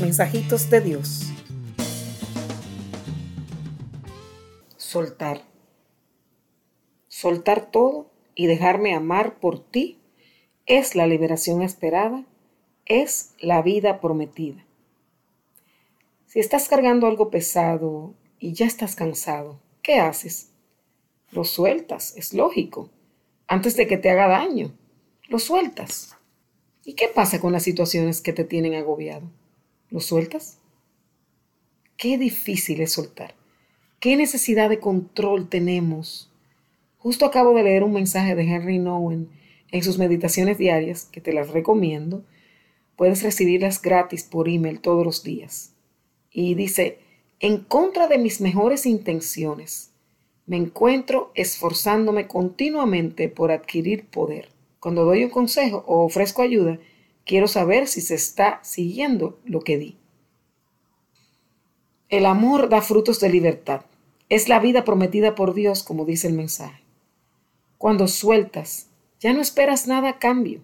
Mensajitos de Dios. Soltar. Soltar todo y dejarme amar por ti es la liberación esperada, es la vida prometida. Si estás cargando algo pesado y ya estás cansado, ¿qué haces? Lo sueltas, es lógico, antes de que te haga daño. Lo sueltas. ¿Y qué pasa con las situaciones que te tienen agobiado? ¿Lo sueltas? Qué difícil es soltar. ¿Qué necesidad de control tenemos? Justo acabo de leer un mensaje de Henry Nowen en sus meditaciones diarias, que te las recomiendo. Puedes recibirlas gratis por email todos los días. Y dice, en contra de mis mejores intenciones, me encuentro esforzándome continuamente por adquirir poder. Cuando doy un consejo o ofrezco ayuda, quiero saber si se está siguiendo lo que di. El amor da frutos de libertad. Es la vida prometida por Dios, como dice el mensaje. Cuando sueltas, ya no esperas nada a cambio.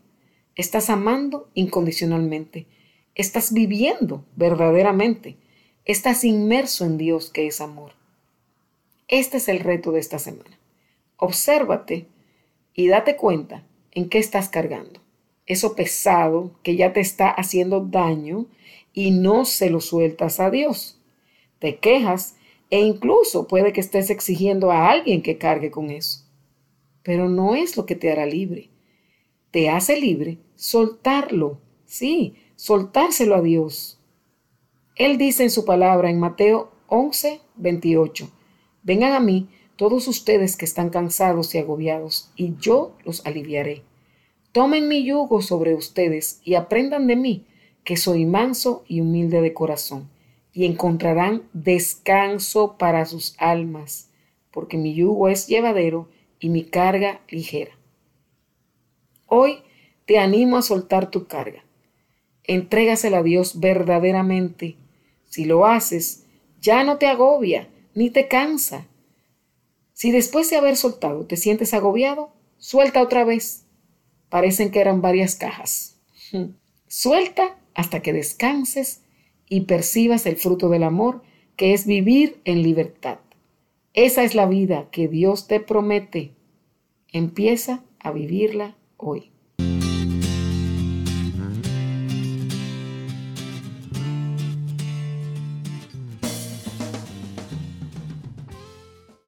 Estás amando incondicionalmente. Estás viviendo verdaderamente. Estás inmerso en Dios que es amor. Este es el reto de esta semana. Obsérvate y date cuenta en qué estás cargando. Eso pesado que ya te está haciendo daño y no se lo sueltas a Dios. Te quejas e incluso puede que estés exigiendo a alguien que cargue con eso. Pero no es lo que te hará libre. Te hace libre soltarlo. Sí, soltárselo a Dios. Él dice en su palabra en Mateo 11, 28, Vengan a mí todos ustedes que están cansados y agobiados, y yo los aliviaré. Tomen mi yugo sobre ustedes y aprendan de mí, que soy manso y humilde de corazón, y encontrarán descanso para sus almas, porque mi yugo es llevadero y mi carga ligera. Hoy te animo a soltar tu carga. Entrégasela a Dios verdaderamente. Si lo haces, ya no te agobia ni te cansa si después de haber soltado te sientes agobiado, suelta otra vez. Parecen que eran varias cajas. Suelta hasta que descanses y percibas el fruto del amor, que es vivir en libertad. Esa es la vida que Dios te promete. Empieza a vivirla hoy.